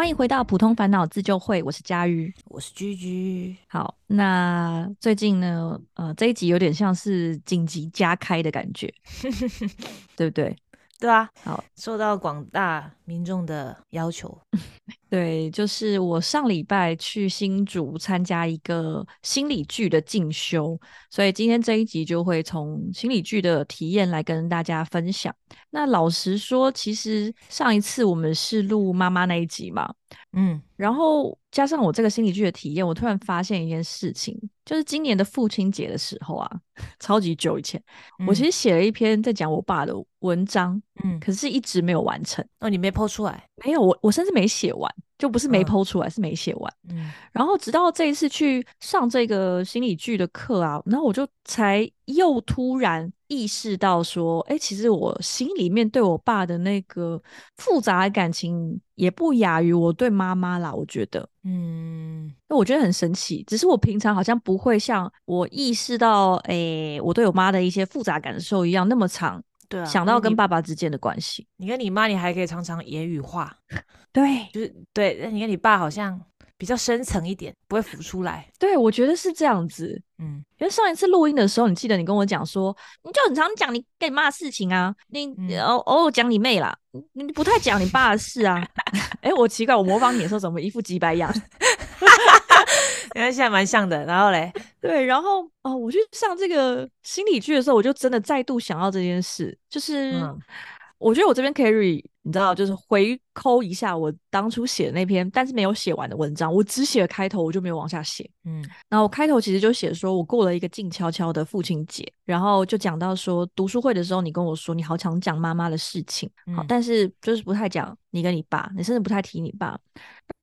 欢迎回到普通烦恼自救会，我是佳瑜，我是居居。好，那最近呢，呃，这一集有点像是紧急加开的感觉，对不对？对啊，好，受到广大民众的要求，对，就是我上礼拜去新竹参加一个心理剧的进修，所以今天这一集就会从心理剧的体验来跟大家分享。那老实说，其实上一次我们是录妈妈那一集嘛，嗯，然后加上我这个心理剧的体验，我突然发现一件事情，就是今年的父亲节的时候啊，超级久以前，我其实写了一篇在讲我爸的文章，嗯，可是一直没有完成。哦，你没剖出来？没有，我我甚至没写完。就不是没剖出来，是没写完。嗯，然后直到这一次去上这个心理剧的课啊，然后我就才又突然意识到说，哎，其实我心里面对我爸的那个复杂的感情也不亚于我对妈妈啦。我觉得，嗯，那我觉得很神奇，只是我平常好像不会像我意识到，哎，我对我妈的一些复杂感受一样那么长。对啊，想到跟爸爸之间的关系，你跟你妈，你还可以常常言语化，对，就是对。那你跟你爸好像比较深层一点，不会浮出来。对，我觉得是这样子。嗯，因为上一次录音的时候，你记得你跟我讲说，你就很常讲你跟你妈的事情啊，你偶偶尔讲你妹啦，你不太讲你爸的事啊。哎，我奇怪，我模仿你的时候怎么一副鸡白样？因为现在蛮像的，然后嘞，对，然后哦，我去上这个心理剧的时候，我就真的再度想到这件事，就是我觉得我这边可以，你知道，就是回抠一下我当初写的那篇，但是没有写完的文章，我只写了开头，我就没有往下写。嗯，然后我开头其实就写说我过了一个静悄悄的父亲节，然后就讲到说读书会的时候，你跟我说你好常讲妈妈的事情，好，但是就是不太讲你跟你爸，你甚至不太提你爸。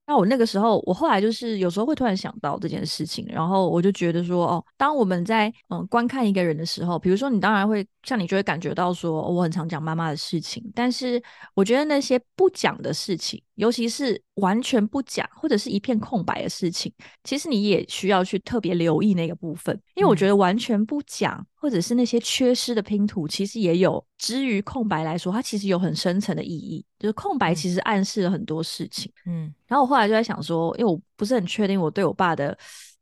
那我那个时候，我后来就是有时候会突然想到这件事情，然后我就觉得说，哦，当我们在嗯观看一个人的时候，比如说你当然会像你就会感觉到说，我很常讲妈妈的事情，但是我觉得那些不讲的事情，尤其是完全不讲或者是一片空白的事情，其实你也需要去特别留意那个部分，因为我觉得完全不讲。或者是那些缺失的拼图，其实也有之于空白来说，它其实有很深层的意义。就是空白其实暗示了很多事情。嗯，然后我后来就在想说，因为我不是很确定我对我爸的。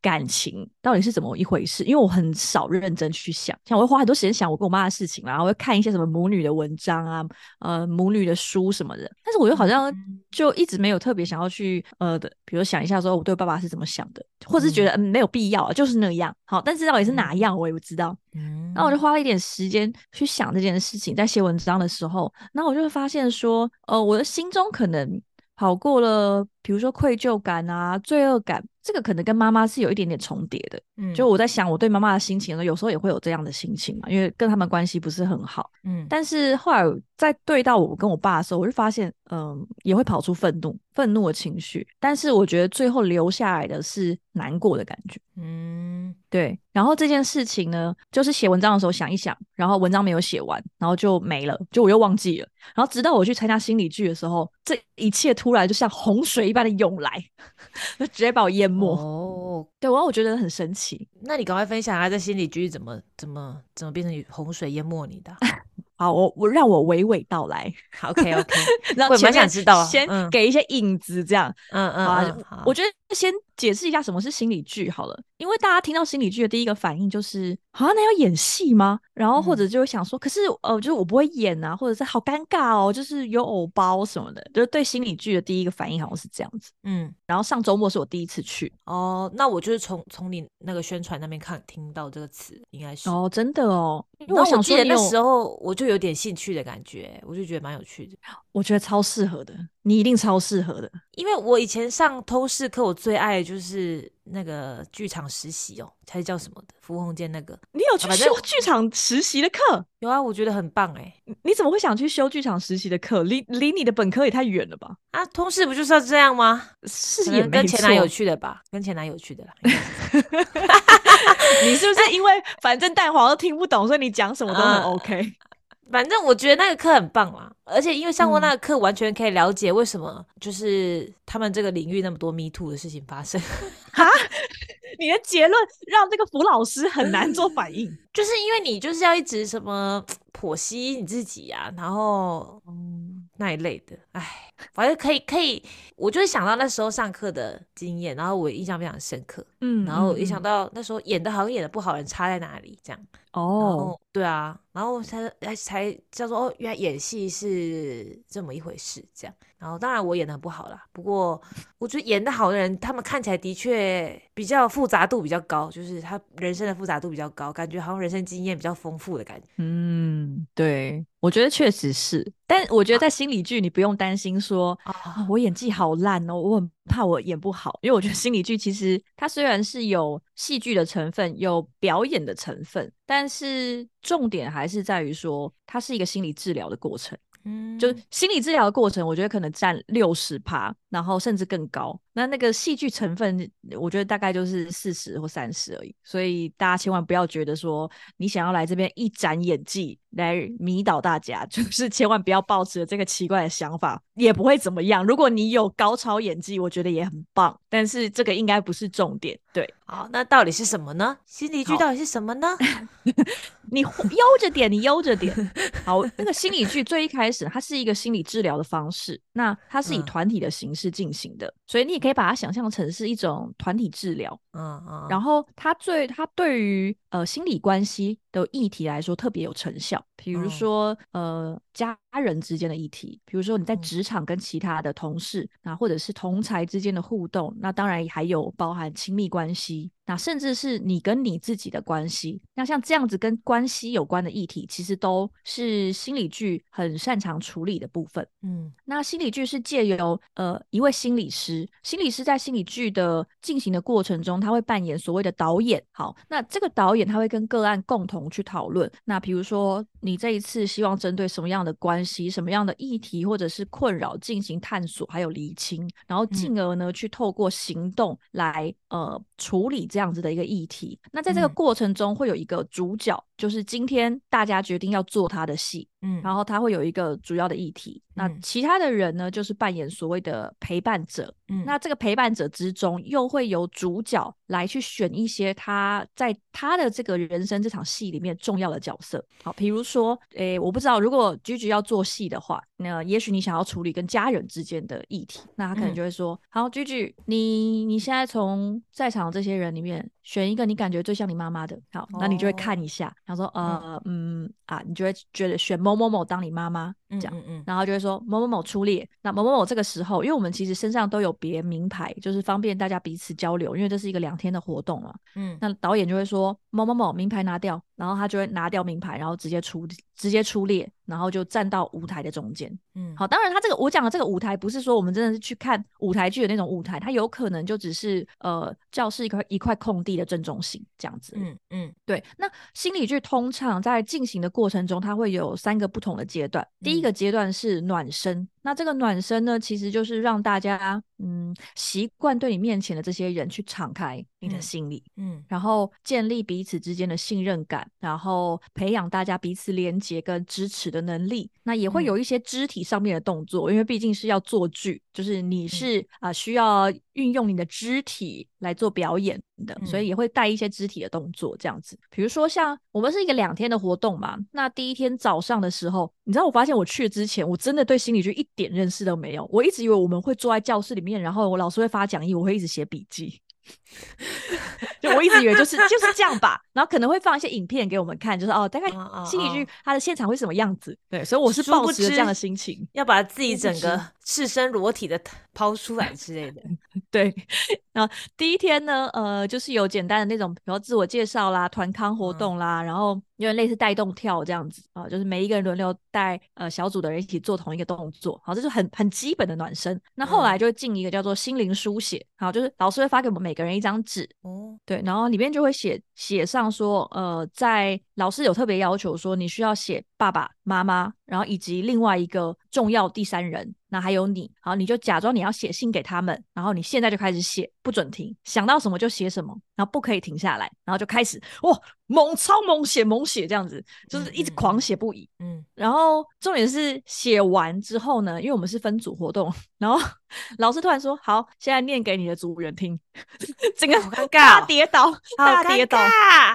感情到底是怎么一回事？因为我很少认真去想，像我会花很多时间想我跟我妈的事情然后会看一些什么母女的文章啊，呃，母女的书什么的。但是我又好像就一直没有特别想要去呃的，比如想一下说我对爸爸是怎么想的，或者是觉得嗯没有必要，就是那样。好，但是到底是哪样我也不知道。嗯，然后我就花了一点时间去想这件事情，在写文章的时候，那我就会发现说，呃，我的心中可能跑过了，比如说愧疚感啊，罪恶感。这个可能跟妈妈是有一点点重叠的，嗯，就我在想我对妈妈的心情呢，有时候也会有这样的心情嘛，因为跟他们关系不是很好，嗯，但是后来在对到我跟我爸的时候，我就发现，嗯，也会跑出愤怒，愤怒的情绪，但是我觉得最后留下来的是难过的感觉，嗯，对，然后这件事情呢，就是写文章的时候想一想，然后文章没有写完，然后就没了，就我又忘记了，然后直到我去参加心理剧的时候，这一切突然就像洪水一般的涌来，就 直接把我淹没。哦，对，然后我觉得很神奇。那你赶快分享下，在心理剧怎么怎么怎么变成洪水淹没你的？好，我我让我娓娓道来。OK OK，然后蛮想知道，先给一些影子，这样。嗯嗯，好，我觉得先解释一下什么是心理剧好了，因为大家听到心理剧的第一个反应就是，啊，那要演戏吗？然后或者就会想说，可是呃，就是我不会演啊，或者是好尴尬哦，就是有偶包什么的，就是对心理剧的第一个反应好像是这样子。嗯，然后上周末是我第一次去。哦，那我就是从从你那个宣传那边看听到这个词，应该是。哦，真的哦。因为我记得那时候我就有点兴趣的感觉，我就觉得蛮有趣的。我觉得超适合的，你一定超适合的。因为我以前上通识课，我最爱的就是那个剧场实习哦，还是叫什么的？傅红建那个。你有去修剧场实习的课？有啊，我觉得很棒哎。你怎么会想去修剧场实习的课？离离你的本科也太远了吧？啊，通识不就是要这样吗？是也跟前男友去的吧？跟前男友去的啦。你是不是因为反正蛋黄都听不懂，所以你讲什么都很 OK？反正我觉得那个课很棒啦，而且因为上过那个课，完全可以了解为什么就是他们这个领域那么多 me too 的事情发生。哈，你的结论让这个福老师很难做反应，就是因为你就是要一直什么剖析你自己啊，然后嗯。那一类的。哎，反正可以可以，我就是想到那时候上课的经验，然后我印象非常深刻。嗯，然后一想到那时候演的好，演的不好，人差在哪里？这样。哦，对啊，然后才才叫做哦，原来演戏是这么一回事，这样。然后当然我演的很不好啦，不过我觉得演的好的人，他们看起来的确比较复杂度比较高，就是他人生的复杂度比较高，感觉好像人生经验比较丰富的感觉。嗯，对，我觉得确实是。但我觉得在心理剧，你不用担心说啊，我演技好烂哦，我很怕我演不好，因为我觉得心理剧其实它虽然是有戏剧的成分，有表演的成分，但是重点还是在于说，它是一个心理治疗的过程。嗯，就是心理治疗的过程，我觉得可能占六十趴，然后甚至更高。那那个戏剧成分，我觉得大概就是四十或三十而已。所以大家千万不要觉得说你想要来这边一展演技来迷倒大家，就是千万不要抱持这个奇怪的想法，也不会怎么样。如果你有高超演技，我觉得也很棒。但是这个应该不是重点。对，好，那到底是什么呢？心理剧到底是什么呢？你悠着点，你悠着点。好，那个心理剧最一开始，它是一个心理治疗的方式，那它是以团体的形式进行的，所以你也可以把它想象成是一种团体治疗。嗯嗯。然后它最，它对于呃心理关系的议题来说特别有成效，比如说呃家人之间的议题，比如说你在职场跟其他的同事，那或者是同才之间的互动，那当然还有包含亲密关系。那甚至是你跟你自己的关系，那像这样子跟关系有关的议题，其实都是心理剧很擅长处理的部分。嗯，那心理剧是借由呃一位心理师，心理师在心理剧的进行的过程中，他会扮演所谓的导演。好，那这个导演他会跟个案共同去讨论。那比如说你这一次希望针对什么样的关系、什么样的议题或者是困扰进行探索，还有厘清，然后进而呢去透过行动来呃处理。这样子的一个议题，那在这个过程中会有一个主角，就是今天大家决定要做他的戏，嗯，然后他会有一个主要的议题，那其他的人呢，就是扮演所谓的陪伴者，嗯，那这个陪伴者之中，又会由主角来去选一些他在他的这个人生这场戏里面重要的角色，好，比如说，诶，我不知道如果居居要做戏的话，那也许你想要处理跟家人之间的议题，那他可能就会说，好，居居，你你现在从在场这些人里。选一个你感觉最像你妈妈的，好，那你就会看一下，然后说，呃，嗯，啊，你就会觉得选某某某当你妈妈，这样，然后就会说某某某出列，那某某某这个时候，因为我们其实身上都有别名牌，就是方便大家彼此交流，因为这是一个两天的活动嘛，嗯，那导演就会说某某某名牌拿掉，然后他就会拿掉名牌，然后直接出直接出列，然后就站到舞台的中间，嗯，好，当然他这个我讲的这个舞台不是说我们真的是去看舞台剧的那种舞台，它有可能就只是呃教室一块一块。空地的正中心，这样子。嗯嗯，对。那心理剧通常在进行的过程中，它会有三个不同的阶段。第一个阶段是暖身。那这个暖身呢，其实就是让大家嗯习惯对你面前的这些人去敞开你的心里，嗯，然后建立彼此之间的信任感，然后培养大家彼此连接跟支持的能力。那也会有一些肢体上面的动作，因为毕竟是要做剧，就是你是啊需要运用你的肢体来做表演的，所以也会带一些肢体的动作这样子。比如说像我们是一个两天的活动嘛，那第一天早上的时候，你知道我发现我去之前，我真的对心理剧一。点认识都没有，我一直以为我们会坐在教室里面，然后我老师会发讲义，我会一直写笔记。就我一直以为就是就是这样吧，然后可能会放一些影片给我们看，就是哦，大概心理剧它的现场会什么样子？对，所以我是抱持这样的心情，要把自己整个赤身裸体的 抛出来之类的。对，那第一天呢，呃，就是有简单的那种，比如自我介绍啦、团康活动啦，然后因为类似带动跳这样子啊，就是每一个人轮流带呃小组的人一起做同一个动作，好，这是很很基本的暖身。那后来就进一个叫做心灵书写，好，就是老师会发给我们每个人一张纸，哦，对，然后里面就会写写上说，呃，在老师有特别要求说，你需要写爸爸妈妈，然后以及另外一个重要第三人。那还有你，好，你就假装你要写信给他们，然后你现在就开始写，不准停，想到什么就写什么，然后不可以停下来，然后就开始哇，猛超猛写猛写这样子，就是一直狂写不已。嗯，然后重点是写完之后呢，因为我们是分组活动，然后 老师突然说：“好，现在念给你的组员听。”整个好尴尬，大跌倒，大跌倒，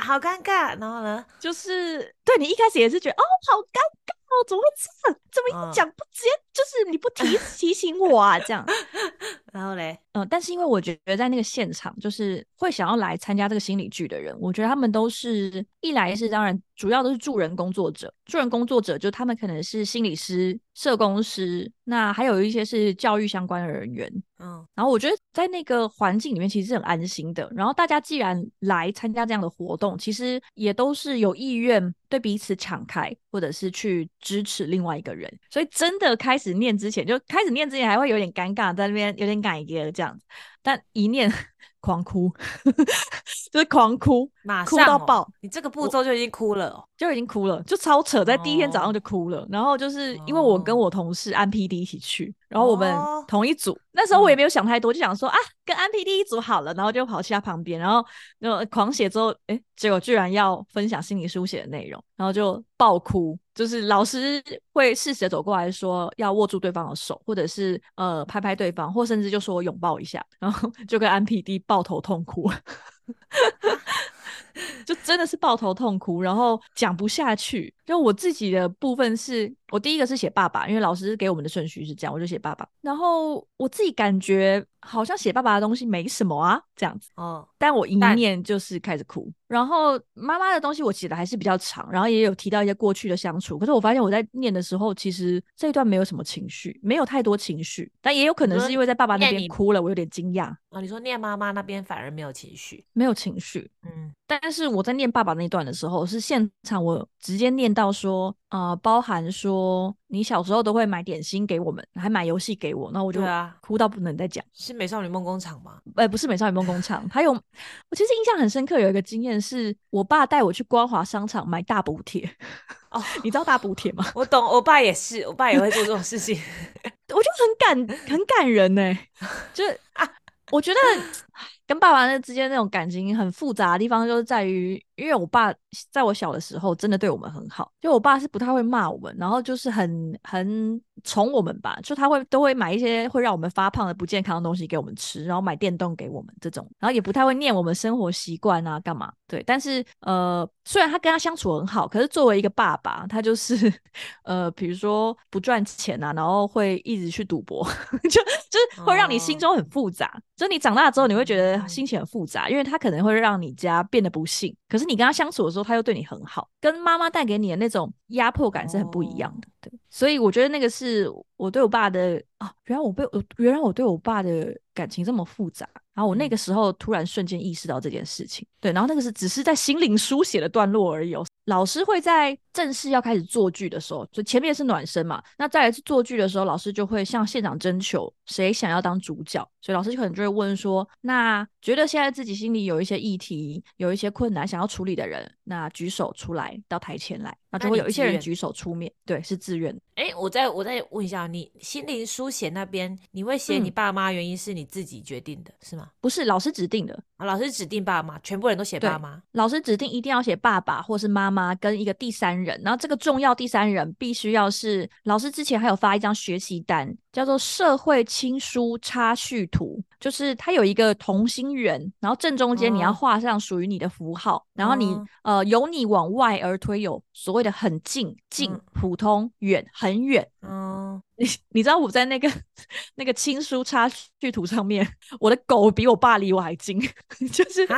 好尴尬。然后呢，就是对你一开始也是觉得哦，好尴尬。哦，怎么会这样？怎么一讲不直接就是你不提提醒我啊？这样，然后嘞，嗯，但是因为我觉得在那个现场，就是会想要来参加这个心理剧的人，我觉得他们都是一来是当然主要都是助人工作者，助人工作者就他们可能是心理师、社工师，那还有一些是教育相关的人员，嗯，然后我觉得在那个环境里面其实是很安心的。然后大家既然来参加这样的活动，其实也都是有意愿对彼此敞开，或者是去支持另外一个人。所以真的开始念之前，就开始念之前还会有点尴尬，在那边有点感觉这样子，但一念。狂哭，就是狂哭，马哭到爆。你这个步骤就已经哭了，就已经哭了，就超扯，在第一天早上就哭了。然后就是因为我跟我同事安 P D 一起去，然后我们同一组。那时候我也没有想太多，就想说啊，跟安 P D 一组好了，然后就跑去他旁边，然后就狂写之后，哎，结果居然要分享心理书写的内容，然后就爆哭。就是老师会适时的走过来说要握住对方的手，或者是呃拍拍对方，或甚至就说拥抱一下，然后 就跟安 P D 抱头痛哭。就真的是抱头痛哭，然后讲不下去。就我自己的部分是，我第一个是写爸爸，因为老师给我们的顺序是这样，我就写爸爸。然后我自己感觉好像写爸爸的东西没什么啊，这样子。哦。但我一念就是开始哭。然后妈妈的东西我写的还是比较长，然后也有提到一些过去的相处。可是我发现我在念的时候，其实这一段没有什么情绪，没有太多情绪。但也有可能是因为在爸爸那边哭了，我有点惊讶。啊，你说念妈妈那边反而没有情绪，没有情绪。嗯。但是我在念爸爸那段的时候，是现场我直接念到说，啊，包含说你小时候都会买点心给我们，还买游戏给我，那我就哭到不能再讲。是美少女梦工厂吗？呃，不是美少女梦工厂，还有我其实印象很深刻，有一个经验是我爸带我去光华商场买大补贴。哦，你知道大补贴吗？我懂，我爸也是，我爸也会做这种事情，我就很感很感人呢，就是啊，我觉得。跟爸爸那之间那种感情很复杂的地方，就是在于，因为我爸在我小的时候真的对我们很好，就我爸是不太会骂我们，然后就是很很宠我们吧，就他会都会买一些会让我们发胖的不健康的东西给我们吃，然后买电动给我们这种，然后也不太会念我们生活习惯啊干嘛，对，但是呃，虽然他跟他相处很好，可是作为一个爸爸，他就是 呃，比如说不赚钱啊，然后会一直去赌博，就就是会让你心中很复杂，就你长大之后你会觉得。心情很复杂，因为他可能会让你家变得不幸，可是你跟他相处的时候，他又对你很好，跟妈妈带给你的那种压迫感是很不一样的。对，所以我觉得那个是我对我爸的啊，原来我被我原来我对我爸的感情这么复杂，然后我那个时候突然瞬间意识到这件事情。对，然后那个是只是在心灵书写的段落而已。哦老师会在正式要开始做剧的时候，就前面是暖身嘛，那再来是做剧的时候，老师就会向现场征求谁想要当主角，所以老师可能就会问说，那觉得现在自己心里有一些议题，有一些困难想要处理的人，那举手出来到台前来，那就会有一些人举手出面，对，是自愿。哎，我再我再问一下，你心灵书写那边，你会写你爸妈，原因是你自己决定的，是吗？不是，老师指定的，老师指定爸妈，全部人都写爸妈，老师指定一定要写爸爸或是妈妈跟一个第三人，然后这个重要第三人必须要是老师之前还有发一张学习单。叫做社会亲疏差序图，就是它有一个同心圆，然后正中间你要画上属于你的符号，然后你呃由你往外而推，有所谓的很近、近、普通、远、很远。嗯，你 你知道我在那个 那个亲疏插叙图上面，我的狗比我爸离我还近，就是啊，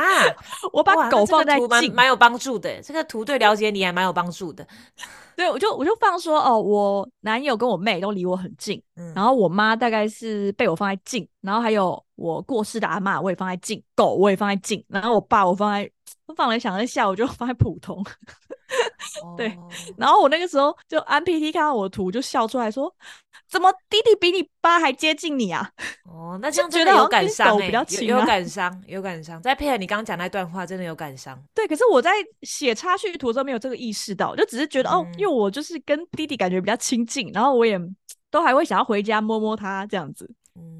我把狗放在近，蛮有帮助的。这个图对了解你还蛮有帮助的。对，我就我就放说哦，我男友跟我妹都离我很近，然后我妈大概是被我放在近，然后还有我过世的阿妈我也放在近，狗我也放在近，然后我爸我放在放来想了一下，我就 放在普通。对，然后我那个时候就安 PT 看到我的图就笑出来说，怎么弟弟比你爸还接近你啊？哦，那这样觉得有感伤哎，有感伤，有感伤。再配合你刚刚讲那段话，真的有感伤。对，可是我在写插叙图的时候没有这个意识到，就只是觉得哦，因为我就是跟弟弟感觉比较亲近，然后我也都还会想要回家摸摸他这样子。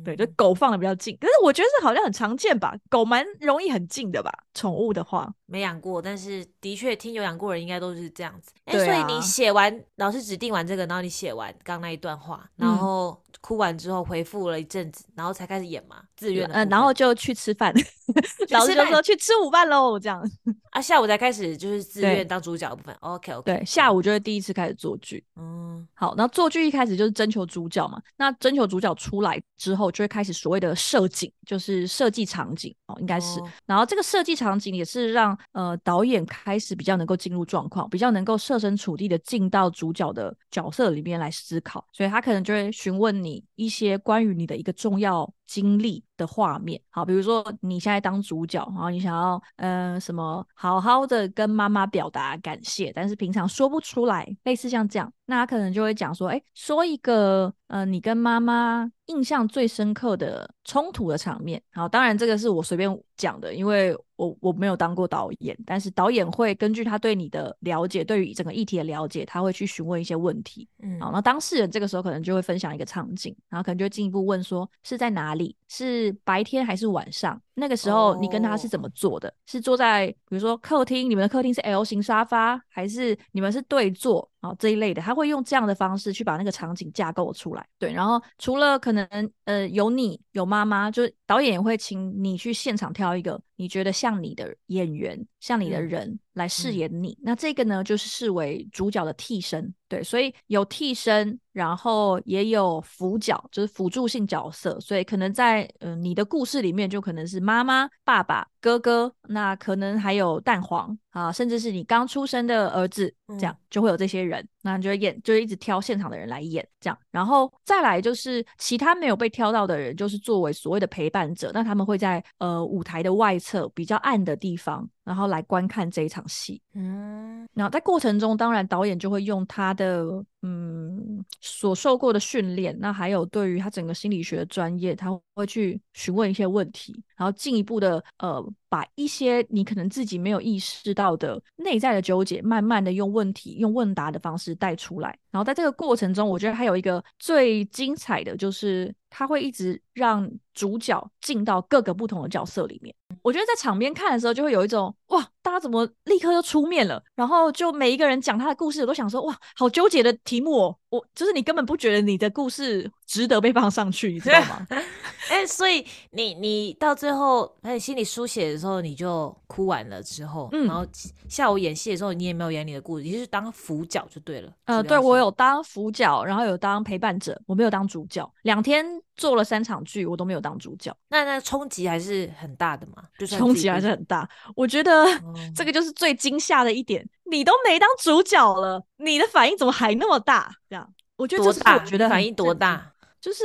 对，就狗放的比较近，可是我觉得这好像很常见吧，狗蛮容易很近的吧，宠物的话。没养过，但是的确听有养过人应该都是这样子。哎，所以你写完老师指定完这个，然后你写完刚那一段话，然后哭完之后回复了一阵子，然后才开始演嘛，自愿的。嗯，然后就去吃饭，老师就说去吃午饭喽，这样啊，下午才开始就是 自愿当主角的部分。OK OK，对，下午就是第一次开始做剧。嗯，好，那做剧一开始就是征求主角嘛，那征求主角出来之后，就会开始所谓的设景，就是设计场景哦，应该是。然后这个设计场景也是让呃导演开始比较能够进入状况，比较能够设身处地的进到主角的角色里面来思考，所以他可能就会询问你一些关于你的一个重要。经历的画面，好，比如说你现在当主角，然后你想要，呃，什么好好的跟妈妈表达感谢，但是平常说不出来，类似像这样，那他可能就会讲说，哎，说一个，呃，你跟妈妈印象最深刻的冲突的场面。好，当然这个是我随便讲的，因为我我没有当过导演，但是导演会根据他对你的了解，对于整个议题的了解，他会去询问一些问题。嗯，好，那当事人这个时候可能就会分享一个场景，然后可能就进一步问说是在哪力。是白天还是晚上？那个时候你跟他是怎么做的？是坐在比如说客厅，你们的客厅是 L 型沙发，还是你们是对坐啊这一类的？他会用这样的方式去把那个场景架构出来。对，然后除了可能呃有你有妈妈，就是导演也会请你去现场挑一个你觉得像你的演员，像你的人来饰演你。那这个呢，就是视为主角的替身。对，所以有替身，然后也有辅角，就是辅助性角色。所以可能在呃你的故事里面，就可能是。妈妈、爸爸、哥哥，那可能还有蛋黄啊，甚至是你刚出生的儿子，这样就会有这些人，那你就演，就一直挑现场的人来演，这样，然后再来就是其他没有被挑到的人，就是作为所谓的陪伴者，那他们会在呃舞台的外侧比较暗的地方。然后来观看这一场戏，嗯，然后在过程中，当然导演就会用他的嗯所受过的训练，那还有对于他整个心理学的专业，他会去询问一些问题，然后进一步的呃把一些你可能自己没有意识到的内在的纠结，慢慢的用问题用问答的方式带出来。然后在这个过程中，我觉得还有一个最精彩的就是，他会一直让主角进到各个不同的角色里面。我觉得在场边看的时候，就会有一种哇，大家怎么立刻就出面了？然后就每一个人讲他的故事，我都想说哇，好纠结的题目哦。我就是你根本不觉得你的故事值得被放上去，你知道吗？哎，所以你你到最后在心里书写的时候，你就哭完了之后，然后下午演戏的时候，你也没有演你的故事，你就是当辅角就对了。呃，对我有当辅角，然后有当陪伴者，我没有当主角。两天做了三场剧，我都没有当主角。那那冲击还是很大的嘛？就冲击还是很大。我觉得 这个就是最惊吓的一点。你都没当主角了，你的反应怎么还那么大？这样，我觉得这是我觉得反应多大，就是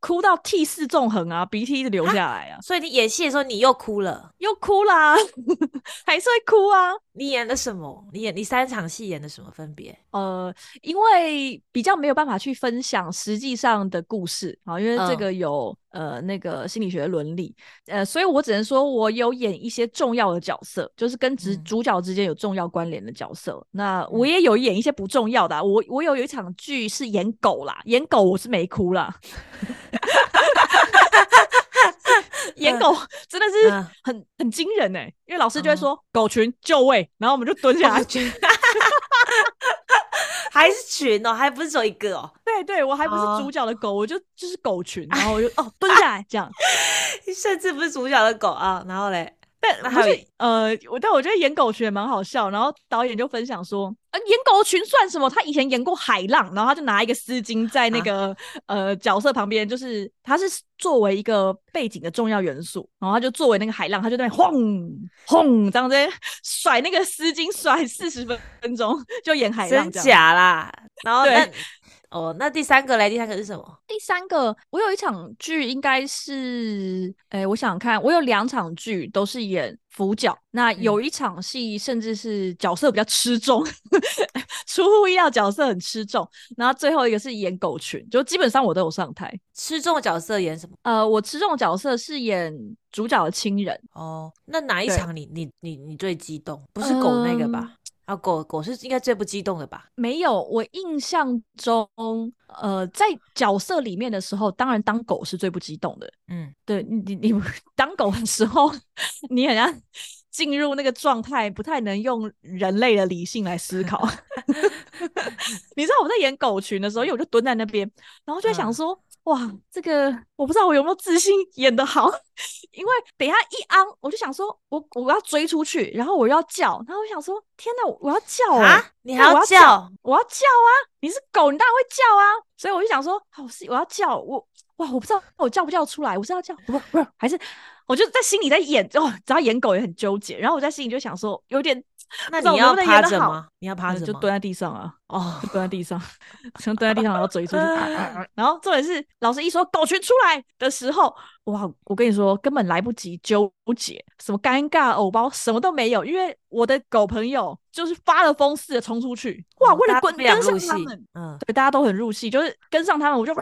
哭到涕泗纵横啊，鼻涕一直流下来啊。所以你演戏的时候你又哭了，又哭啦，还是会哭啊。你演的什么？你演你三场戏演的什么分别？呃，因为比较没有办法去分享实际上的故事啊，因为这个有呃那个心理学的伦理，呃，所以我只能说我有演一些重要的角色，就是跟主主角之间有重要关联的角色。那我也有演一些不重要的，我我有有一场剧是演狗啦，演狗我是没哭啦。演狗。真的是很很惊人哎，因为老师就会说狗群就位，然后我们就蹲下来，还是群哦，还不是只有一个哦。对对，我还不是主角的狗，我就就是狗群，然后我就哦蹲下来这样，甚至不是主角的狗啊，然后嘞。但呃，我但我觉得演狗群也蛮好笑。然后导演就分享说，呃，演狗群算什么？他以前演过海浪，然后他就拿一个丝巾在那个呃角色旁边，就是他是作为一个背景的重要元素，然后他就作为那个海浪，他就在轰轰这样子甩那个丝巾，甩四十分分钟就演海浪，真假啦？然后那。哦，那第三个嘞？第三个是什么？第三个，我有一场剧，应该是，哎，我想看，我有两场剧都是演辅角，那有一场戏甚至是角色比较吃重，出乎意料，角色很吃重。然后最后一个是演狗群，就基本上我都有上台。吃重的角色演什么？呃，我吃重的角色是演主角的亲人。哦，那哪一场你你你你最激动？不是狗那个吧？啊，狗狗是应该最不激动的吧？没有，我印象中，呃，在角色里面的时候，当然当狗是最不激动的。嗯，对你你 当狗的时候，你好像进入那个状态，不太能用人类的理性来思考。你知道我在演狗群的时候，因为我就蹲在那边，然后就在想说，哇，这个我不知道我有没有自信演得好，因为等一下一昂，我就想说我我要追出去，然后我要叫，然后我想说天哪，我要叫啊！你还要叫？我要叫啊！你是狗，你当然会叫啊！所以我就想说，好是我要叫我哇，我不知道我叫不叫出来，我是要叫不不是还是我就在心里在演哦，只要演狗也很纠结，然后我在心里就想说有点。那你要趴着吗？你要趴着就蹲在地上啊！哦，蹲在地上，像蹲在地上，然后追出去。然后重点是，老师一说“狗群出来”的时候，哇！我跟你说，根本来不及纠结，什么尴尬、偶包，什么都没有，因为我的狗朋友就是发了疯似的冲出去，哇！为了滚跟上他们，嗯，对，大家都很入戏，就是跟上他们，我就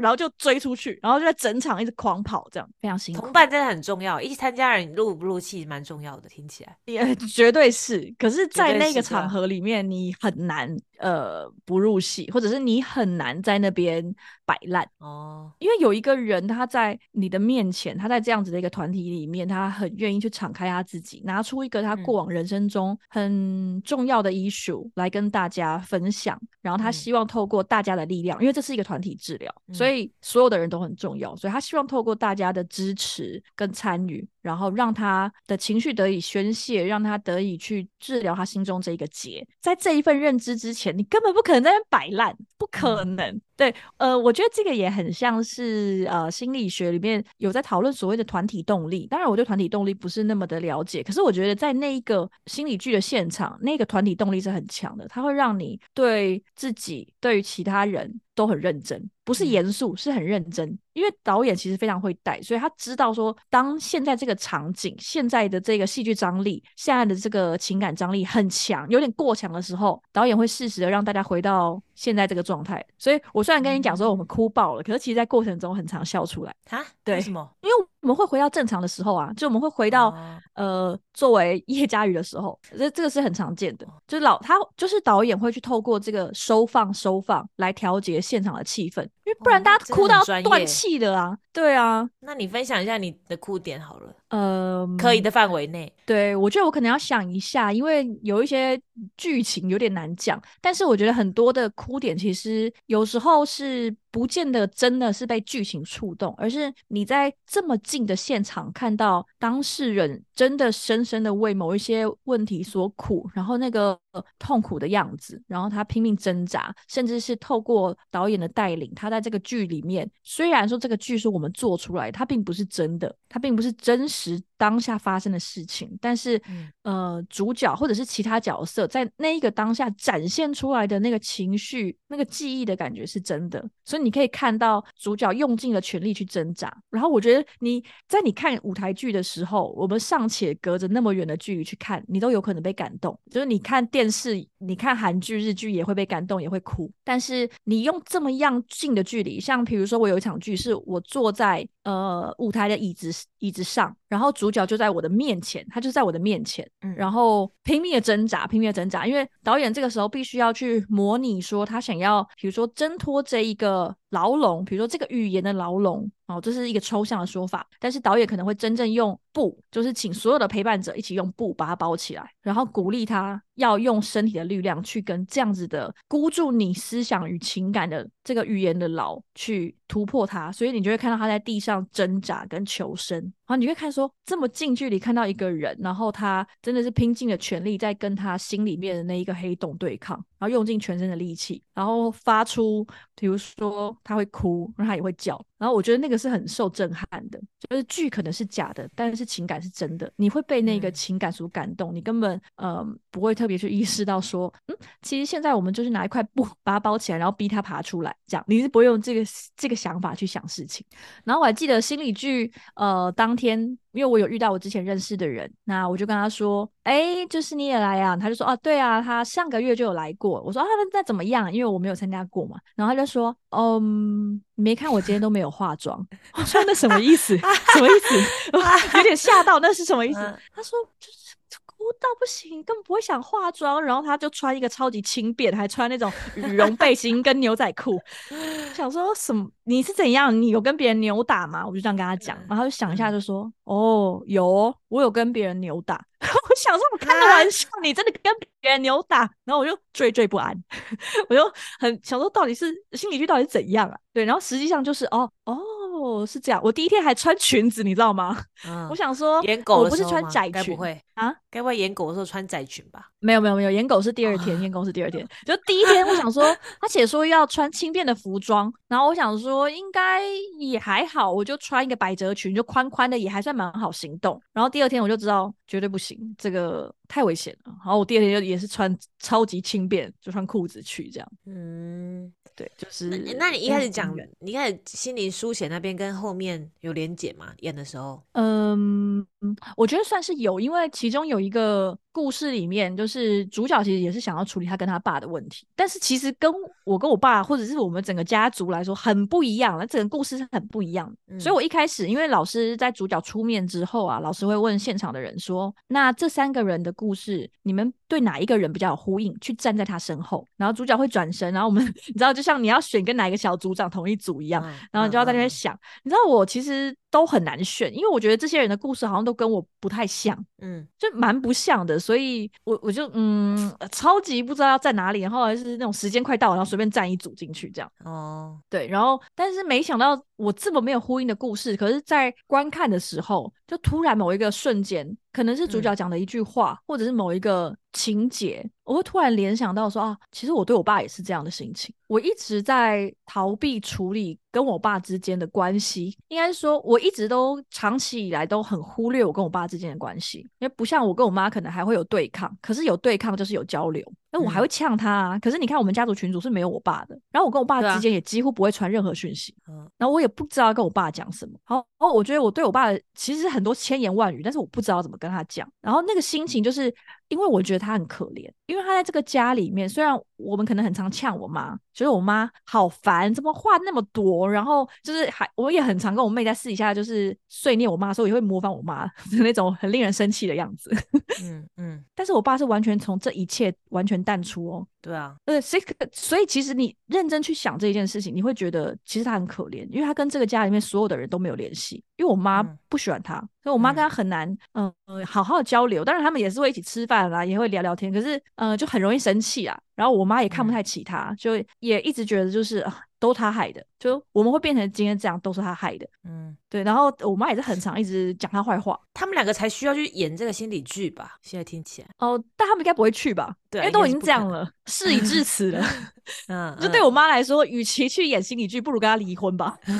然后就追出去，然后就在整场一直狂跑，这样非常辛苦。同伴真的很重要，一起参加人入不入戏蛮重要的，听起来 也绝对是。可是，在那个场合里面，你很难。呃，不入戏，或者是你很难在那边摆烂。哦，因为有一个人他在你的面前，他在这样子的一个团体里面，他很愿意去敞开他自己，拿出一个他过往人生中很重要的 issue 来跟大家分享，然后他希望透过大家的力量，因为这是一个团体治疗，所以所有的人都很重要，所以他希望透过大家的支持跟参与，然后让他的情绪得以宣泄，让他得以去治疗他心中这一个结，在这一份认知之前。你根本不可能在那摆烂，不可能。对，呃，我觉得这个也很像是呃心理学里面有在讨论所谓的团体动力。当然，我对团体动力不是那么的了解，可是我觉得在那一个心理剧的现场，那个团体动力是很强的，它会让你对自己、对于其他人都很认真，不是严肃，是很认真。因为导演其实非常会带，所以他知道说，当现在这个场景、现在的这个戏剧张力、现在的这个情感张力很强，有点过强的时候，导演会适时的让大家回到。现在这个状态，所以我虽然跟你讲说我们哭爆了，可是其实，在过程中很常笑出来啊。对，为什么？因为我们会回到正常的时候啊，就我们会回到呃，作为叶嘉瑜的时候，这这个是很常见的。就是老他就是导演会去透过这个收放收放来调节现场的气氛，因为不然大家哭到断气的啊。对啊，那你分享一下你的哭点好了。呃，可以的范围内。对，我觉得我可能要想一下，因为有一些剧情有点难讲，但是我觉得很多的哭点其实有时候是。不见得真的是被剧情触动，而是你在这么近的现场看到当事人真的深深的为某一些问题所苦，然后那个痛苦的样子，然后他拼命挣扎，甚至是透过导演的带领，他在这个剧里面，虽然说这个剧是我们做出来，它并不是真的，它并不是真实当下发生的事情，但是呃，主角或者是其他角色在那一个当下展现出来的那个情绪、那个记忆的感觉是真的，所以。你可以看到主角用尽了全力去挣扎，然后我觉得你在你看舞台剧的时候，我们尚且隔着那么远的距离去看，你都有可能被感动。就是你看电视，你看韩剧、日剧也会被感动，也会哭。但是你用这么样近的距离，像比如说我有一场剧，是我坐在呃舞台的椅子椅子上，然后主角就在我的面前，他就在我的面前，然后拼命的挣扎，拼命的挣扎，因为导演这个时候必须要去模拟说他想要，比如说挣脱这一个。牢笼，比如说这个语言的牢笼。哦，这是一个抽象的说法，但是导演可能会真正用布，就是请所有的陪伴者一起用布把它包起来，然后鼓励他要用身体的力量去跟这样子的箍住你思想与情感的这个语言的牢去突破它，所以你就会看到他在地上挣扎跟求生，然后你会看说这么近距离看到一个人，然后他真的是拼尽了全力在跟他心里面的那一个黑洞对抗，然后用尽全身的力气，然后发出，比如说他会哭，然后他也会叫。然后我觉得那个是很受震撼的，就是剧可能是假的，但是情感是真的，你会被那个情感所感动，你根本呃不会特别去意识到说，嗯，其实现在我们就是拿一块布把它包起来，然后逼它爬出来，这样你是不会用这个这个想法去想事情。然后我还记得心理剧，呃，当天。因为我有遇到我之前认识的人，那我就跟他说：“哎，就是你也来啊？”他就说：“啊，对啊，他上个月就有来过。”我说：“啊，那那怎么样？因为我没有参加过嘛。”然后他就说：“嗯，没看我今天都没有化妆。”我说：“那什么意思？什么意思？” 有点吓到，那是什么意思？他说：“就是。”到不行，根本不会想化妆。然后他就穿一个超级轻便，还穿那种羽绒背心跟牛仔裤，想说什么？你是怎样？你有跟别人扭打吗？我就这样跟他讲，然后就想一下，就说哦，有，我有跟别人扭打。我想说，我开个玩笑，你真的跟别人扭打？然后我就惴惴不安，我就很想说，到底是心理剧到底怎样啊？对，然后实际上就是哦哦是这样。我第一天还穿裙子，你知道吗？我想说，演狗不是穿窄裙，不会啊？该不会演狗的时候穿窄裙吧？没有没有没有，演狗是第二天，演狗是第二天。就第一天，我想说，他写说要穿轻便的服装，然后我想说应该也还好，我就穿一个百褶裙，就宽宽的，也还算蛮好行动。然后第二天我就知道绝对不行，这个太危险了。然后我第二天就也是穿超级轻便，就穿裤子去这样。嗯。对，就是。那你一开始讲，你一开始心灵书写那边跟后面有连结吗？演的时候？嗯，嗯我觉得算是有，因为其中有一个。故事里面就是主角其实也是想要处理他跟他爸的问题，但是其实跟我跟我爸或者是我们整个家族来说很不一样，那整个故事是很不一样的。所以我一开始因为老师在主角出面之后啊，老师会问现场的人说：“那这三个人的故事，你们对哪一个人比较有呼应？去站在他身后。”然后主角会转身，然后我们 你知道，就像你要选跟哪一个小组长同一组一样，然后你就要在那边想。你知道我其实。都很难选，因为我觉得这些人的故事好像都跟我不太像，嗯，就蛮不像的，所以我我就嗯，超级不知道要在哪里，然后还是那种时间快到了，然后随便站一组进去这样。哦，对，然后但是没想到我这么没有呼应的故事，可是在观看的时候，就突然某一个瞬间。可能是主角讲的一句话，或者是某一个情节，我会突然联想到说啊，其实我对我爸也是这样的心情。我一直在逃避处理跟我爸之间的关系，应该是说我一直都长期以来都很忽略我跟我爸之间的关系，因为不像我跟我妈可能还会有对抗，可是有对抗就是有交流。那我还会呛他啊！可是你看，我们家族群组是没有我爸的，然后我跟我爸之间也几乎不会传任何讯息，嗯，然后我也不知道跟我爸讲什么。好，哦，我觉得我对我爸其实很多千言万语，但是我不知道怎么跟他讲。然后那个心情就是。因为我觉得他很可怜，因为他在这个家里面，虽然我们可能很常呛我妈，觉得我妈好烦，怎么话那么多，然后就是还我也很常跟我妹在私底下就是碎念我妈的时候，也会模仿我妈的那种很令人生气的样子。嗯 嗯，但是我爸是完全从这一切完全淡出哦。对啊，呃，所以所以其实你认真去想这一件事情，你会觉得其实他很可怜，因为他跟这个家里面所有的人都没有联系，因为我妈不喜欢他，所以我妈跟他很难嗯好好的交流。当然他们也是会一起吃饭啦，也会聊聊天，可是呃就很容易生气啊。然后我妈也看不太起他，就也一直觉得就是啊。都他害的，就我们会变成今天这样，都是他害的。嗯，对。然后我妈也是很常一直讲他坏话。他们两个才需要去演这个心理剧吧？现在听起来。哦，但他们应该不会去吧？对，因为都已经这样了，事已至此了。嗯，就对我妈来说，与其去演心理剧，不如跟他离婚吧。你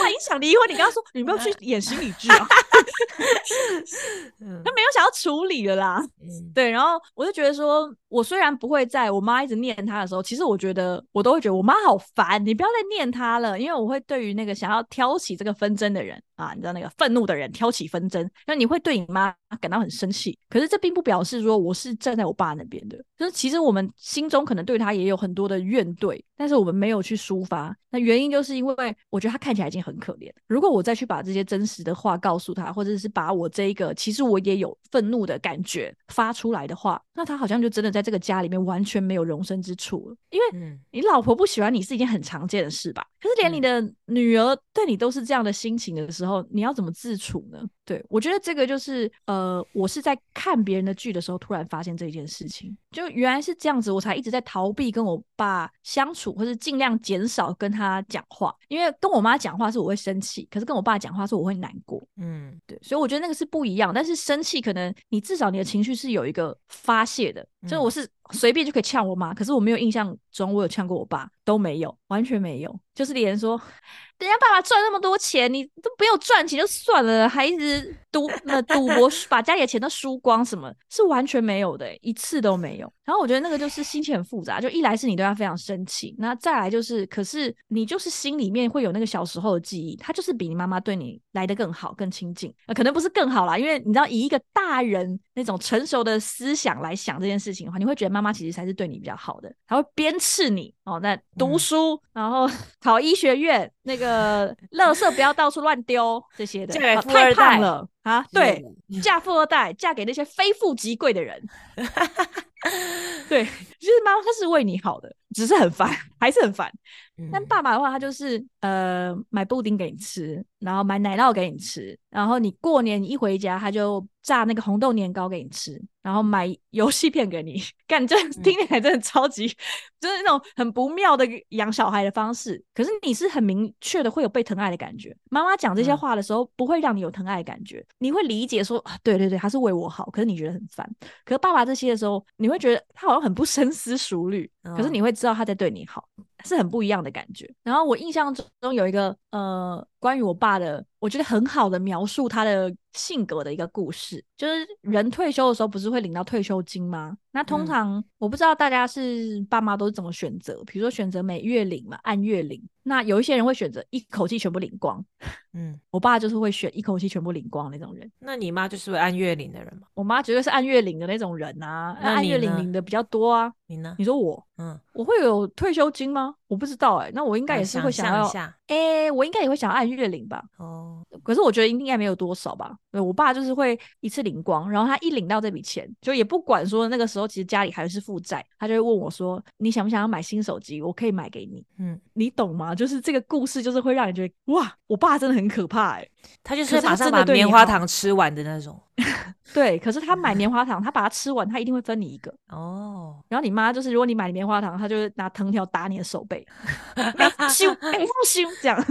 万一想离婚，你跟他说，你没有去演心理剧啊？他没有想要处理了啦。嗯，对。然后我就觉得说，我虽然不会在我妈一直念他的时候，其实我觉得我都会觉得我妈好烦，你不要再念他了，因为我会对于那个想要挑起这个纷争的人啊，你知道那个愤怒的人挑起纷争，那你会对你妈感到很生气。可是这并不表示说我是站在我爸那边的，就是其实我们心中可能对他也有很多的怨怼，但是我们没有去抒发。那原因就是因为我觉得他看起来已经很可怜。如果我再去把这些真实的话告诉他，或者是把我这一个其实我也有愤怒的感觉发出来的话，那他好像就真的在这个家里面完全没有容身之处了。因为你老婆不喜欢你是一件很常见的事吧？可是连你的女儿对你都是这样的心情的时候，你要怎么自处呢？对我觉得这个就是呃，我是在看别人的剧的时候突然发现这件事情，就原来是这样子，我才一直在逃避跟我爸相处，或是尽量减少跟他讲话。因为跟我妈讲话是我会生气，可是跟我爸讲话是我会难过。嗯，对，所以我觉得那个是不一样。但是生气可能你至少你的情绪是有一个发泄的，就我是随便就可以呛我妈，可是我没有印象中我有呛过我爸，都没有，完全没有，就是连说。人家爸爸赚那么多钱，你都不用赚钱就算了，还一直赌那赌博，把家里的钱都输光，什么是完全没有的，一次都没有。然后我觉得那个就是心情很复杂，就一来是你对他非常生气，那再来就是，可是你就是心里面会有那个小时候的记忆，他就是比你妈妈对你来的更好、更亲近，可能不是更好啦，因为你知道以一个大人那种成熟的思想来想这件事情的话，你会觉得妈妈其实才是对你比较好的，她会鞭斥你哦，那读书，然后 考医学院，那个垃圾不要到处乱丢这些的，太胖了啊，对，嫁富二代，嫁给那些非富即贵的人。对，就是妈妈她是为你好的，只是很烦，还是很烦。但爸爸的话，他就是呃买布丁给你吃，然后买奶酪给你吃，然后你过年一回家，他就炸那个红豆年糕给你吃，然后买 游戏片给你。干，这听起来真的超级，就是那种很不妙的养小孩的方式。可是你是很明确的会有被疼爱的感觉。妈妈讲这些话的时候，不会让你有疼爱的感觉，你会理解说，对对对，他是为我好。可是你觉得很烦。可是爸爸这些的时候，你会觉得他好像很不深思熟虑，可是你会知道他在对你好。是很不一样的感觉。然后我印象中有一个呃，关于我爸的，我觉得很好的描述他的性格的一个故事，就是人退休的时候不是会领到退休金吗？那通常我不知道大家是爸妈都是怎么选择，比如说选择每月领嘛，按月领。那有一些人会选择一口气全部领光，嗯，我爸就是会选一口气全部领光那种人。那你妈就是会按月领的人吗？我妈绝对是按月领的那种人啊，那按月领领的比较多啊。你呢？你说我，嗯，我会有退休金吗？我不知道哎，那我应该也是会想要，哎，我应该也会想要按月领吧。哦，可是我觉得应该没有多少吧。对我爸就是会一次领光，然后他一领到这笔钱，就也不管说那个时候其实家里还是负债，他就会问我说：“你想不想要买新手机？我可以买给你。”嗯，你懂吗？就是这个故事，就是会让你觉得哇，我爸真的很可怕哎，他就是马上把棉花糖吃完的那种。对，可是他买棉花糖，他把它吃完，他一定会分你一个哦。然后你妈就是，如果你买棉花糖，他就拿藤条打你的手背，羞，羞，这样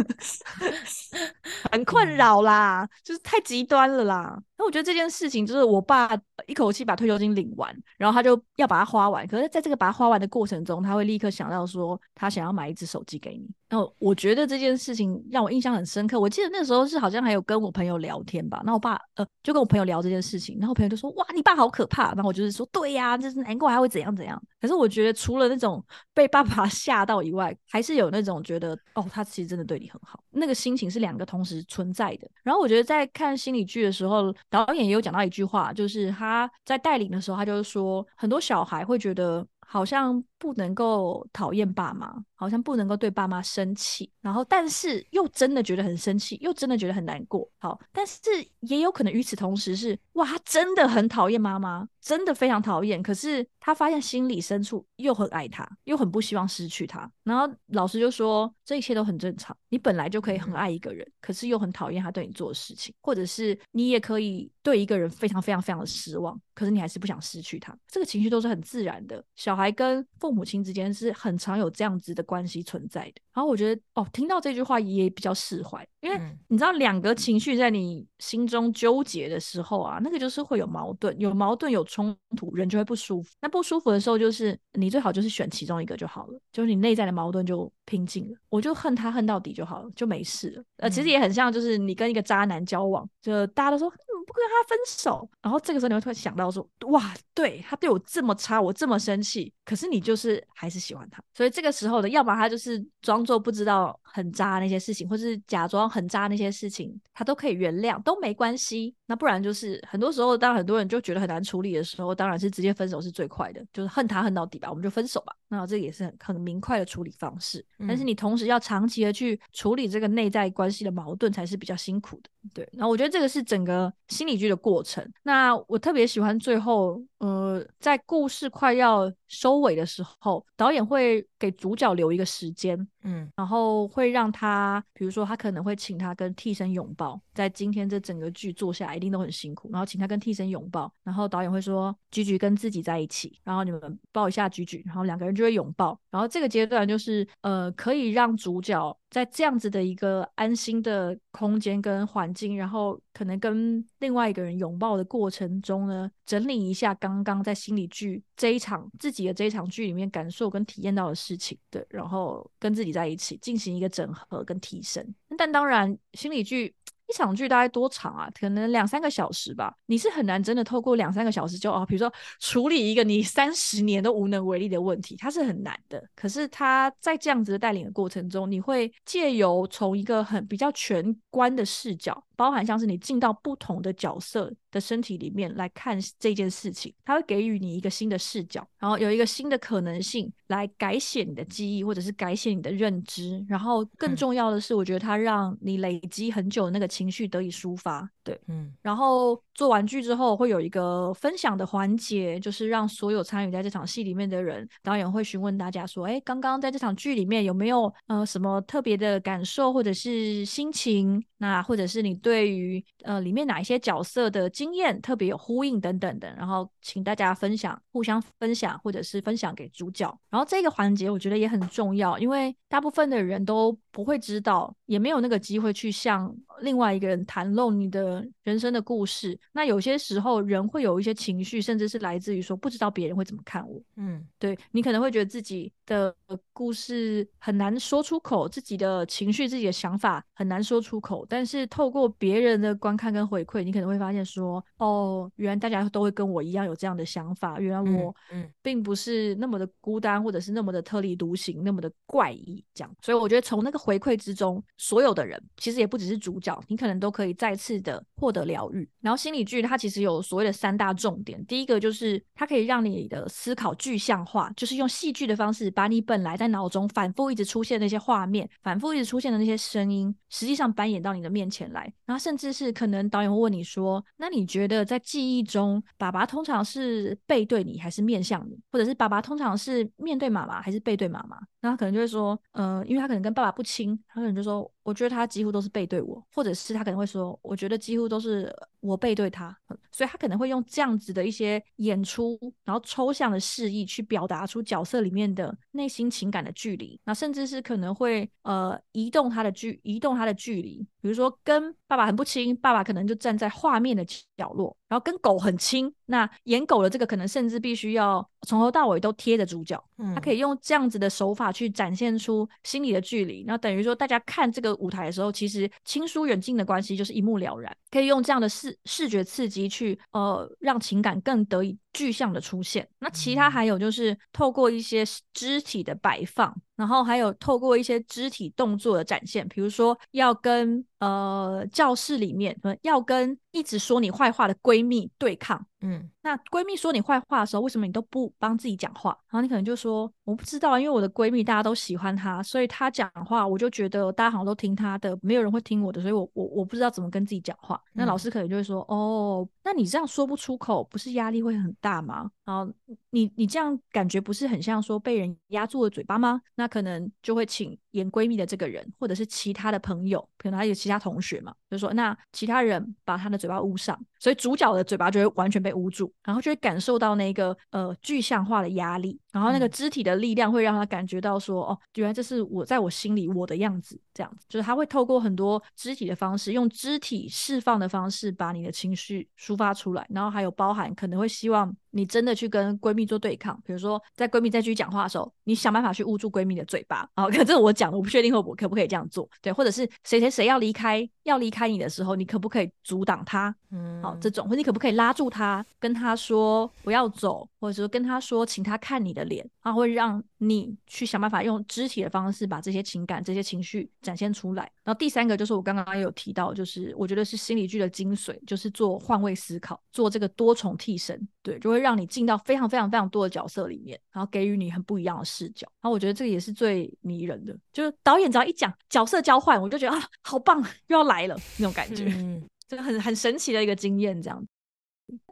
很困扰啦，就是太极端了啦。那我觉得这件事情就是我爸一口气把退休金领完，然后他就要把它花完。可是在这个把它花完的过程中，他会立刻想到说他想要买一只手机给你。然后我觉得这件事情让我印象很深刻。我记得那时候是好像还有跟我朋友聊天吧，那我爸呃就跟我朋友聊这件事情，然后朋友就说哇你爸好可怕。然后我就是说对呀，就是难怪还会怎样怎样。可是我觉得除了那种 被爸爸 吓到以外，还是有那种觉得哦他其实真的对你很好，那个心情是两个同时存在的。然后我觉得在看心理剧的时候。导演也有讲到一句话，就是他在带领的时候，他就是说，很多小孩会觉得好像不能够讨厌爸妈，好像不能够对爸妈生气，然后但是又真的觉得很生气，又真的觉得很难过。好，但是也有可能与此同时是，哇，他真的很讨厌妈妈，真的非常讨厌。可是他发现心里深处又很爱他，又很不希望失去他。然后老师就说，这一切都很正常，你本来就可以很爱一个人，可是又很讨厌他对你做的事情，或者是你也可以。对一个人非常非常非常的失望，可是你还是不想失去他，这个情绪都是很自然的。小孩跟父母亲之间是很常有这样子的关系存在的。然后我觉得哦，听到这句话也比较释怀，因为你知道两个情绪在你心中纠结的时候啊，那个就是会有矛盾，有矛盾有冲突，人就会不舒服。那不舒服的时候，就是你最好就是选其中一个就好了，就是你内在的矛盾就平静了，我就恨他恨到底就好了，就没事了。呃，其实也很像，就是你跟一个渣男交往，就大家都说。不跟他分手，然后这个时候你会突然想到说，哇，对他对我这么差，我这么生气，可是你就是还是喜欢他，所以这个时候的，要么他就是装作不知道很渣那些事情，或是假装很渣那些事情，他都可以原谅，都没关系。那不然就是很多时候，当很多人就觉得很难处理的时候，当然是直接分手是最快的，就是恨他恨到底吧，我们就分手吧。那这也是很很明快的处理方式。但是你同时要长期的去处理这个内在关系的矛盾，才是比较辛苦的。对，然后我觉得这个是整个心理剧的过程。那我特别喜欢最后，呃，在故事快要收尾的时候，导演会给主角留一个时间，嗯，然后会让他，比如说他可能会请他跟替身拥抱，在今天这整个剧做下来一定都很辛苦，然后请他跟替身拥抱，然后导演会说菊菊跟自己在一起，然后你们抱一下菊菊，然后两个人就会拥抱，然后这个阶段就是呃，可以让主角。在这样子的一个安心的空间跟环境，然后可能跟另外一个人拥抱的过程中呢，整理一下刚刚在心理剧这一场自己的这一场剧里面感受跟体验到的事情，对，然后跟自己在一起进行一个整合跟提升。但当然，心理剧。一场剧大概多长啊？可能两三个小时吧。你是很难真的透过两三个小时就哦，比如说处理一个你三十年都无能为力的问题，它是很难的。可是他在这样子的带领的过程中，你会借由从一个很比较全观的视角，包含像是你进到不同的角色的身体里面来看这件事情，它会给予你一个新的视角，然后有一个新的可能性来改写你的记忆，或者是改写你的认知。然后更重要的是，我觉得它让你累积很久的那个情绪得以抒发。对，嗯。然后做完剧之后，会有一个分享的环节，就是让所有参与在这场戏里面的人，导演会询问大家说：“哎，刚刚在这场剧里面有没有呃什么特别的感受，或者是心情？那或者是你对于呃里面哪一些角色的经验特别有呼应等等的，然后请大家分享，互相分享，或者是分享给主角。然后这个环节我觉得也很重要，因为大部分的人都不会知道，也没有那个机会去向另外一个人谈论你的人生的故事。那有些时候人会有一些情绪，甚至是来自于说不知道别人会怎么看我。嗯，对你可能会觉得自己的故事很难说出口，自己的情绪、自己的想法很难说出口。但是透过别人的观看跟回馈，你可能会发现说，哦，原来大家都会跟我一样有这样的想法。原来我并不是那么的孤单，或者是那么的特立独行，那么的怪异。这样，所以我觉得从那个回馈之中，所有的人其实也不只是主角，你可能都可以再次的获得疗愈。然后心理剧它其实有所谓的三大重点，第一个就是它可以让你的思考具象化，就是用戏剧的方式把你本来在脑中反复一直出现那些画面，反复一直出现的那些声音，实际上扮演到你。的面前来，然后甚至是可能导演会问你说：“那你觉得在记忆中，爸爸通常是背对你还是面向你，或者是爸爸通常是面对妈妈还是背对妈妈？”那他可能就会说：“呃，因为他可能跟爸爸不亲，他可能就说。”我觉得他几乎都是背对我，或者是他可能会说，我觉得几乎都是我背对他，所以他可能会用这样子的一些演出，然后抽象的示意去表达出角色里面的内心情感的距离，那甚至是可能会呃移动他的距，移动他的距离，比如说跟爸爸很不亲，爸爸可能就站在画面的角落，然后跟狗很亲，那演狗的这个可能甚至必须要从头到尾都贴着主角，他可以用这样子的手法去展现出心理的距离，那等于说大家看这个。舞台的时候，其实亲疏远近的关系就是一目了然，可以用这样的视视觉刺激去呃让情感更得以具象的出现。那其他还有就是透过一些肢体的摆放，然后还有透过一些肢体动作的展现，比如说要跟呃教室里面要跟一直说你坏话的闺蜜对抗。嗯，那闺蜜说你坏话的时候，为什么你都不帮自己讲话？然后你可能就说我不知道，因为我的闺蜜大家都喜欢她，所以她讲话我就觉得大家好像都听她的，没有人会听我的，所以我我我不知道怎么跟自己讲话。那老师可能就会说，哦，那你这样说不出口，不是压力会很大吗？然后你你这样感觉不是很像说被人压住了嘴巴吗？那可能就会请演闺蜜的这个人，或者是其他的朋友，可能还有其他同学嘛，就说那其他人把他的嘴巴捂上，所以主角的嘴巴就会完全被。捂住，然后就会感受到那个呃具象化的压力，然后那个肢体的力量会让他感觉到说，哦，原来这是我在我心里我的样子，这样子，就是他会透过很多肢体的方式，用肢体释放的方式把你的情绪抒发出来，然后还有包含可能会希望。你真的去跟闺蜜做对抗，比如说在闺蜜再继续讲话的时候，你想办法去捂住闺蜜的嘴巴。啊，可这是我讲的，我不确定我可不可以这样做。对，或者是谁谁谁要离开要离开你的时候，你可不可以阻挡他？嗯，好，这种，或你可不可以拉住他，跟他说不要走，或者说跟他说，请他看你的脸，他会让你去想办法用肢体的方式把这些情感、这些情绪展现出来。然后第三个就是我刚刚有提到，就是我觉得是心理剧的精髓，就是做换位思考，做这个多重替身，对，就会。让你进到非常非常非常多的角色里面，然后给予你很不一样的视角。然后我觉得这个也是最迷人的，就是导演只要一讲角色交换，我就觉得啊，好棒，又要来了那种感觉，这个很很神奇的一个经验。这样，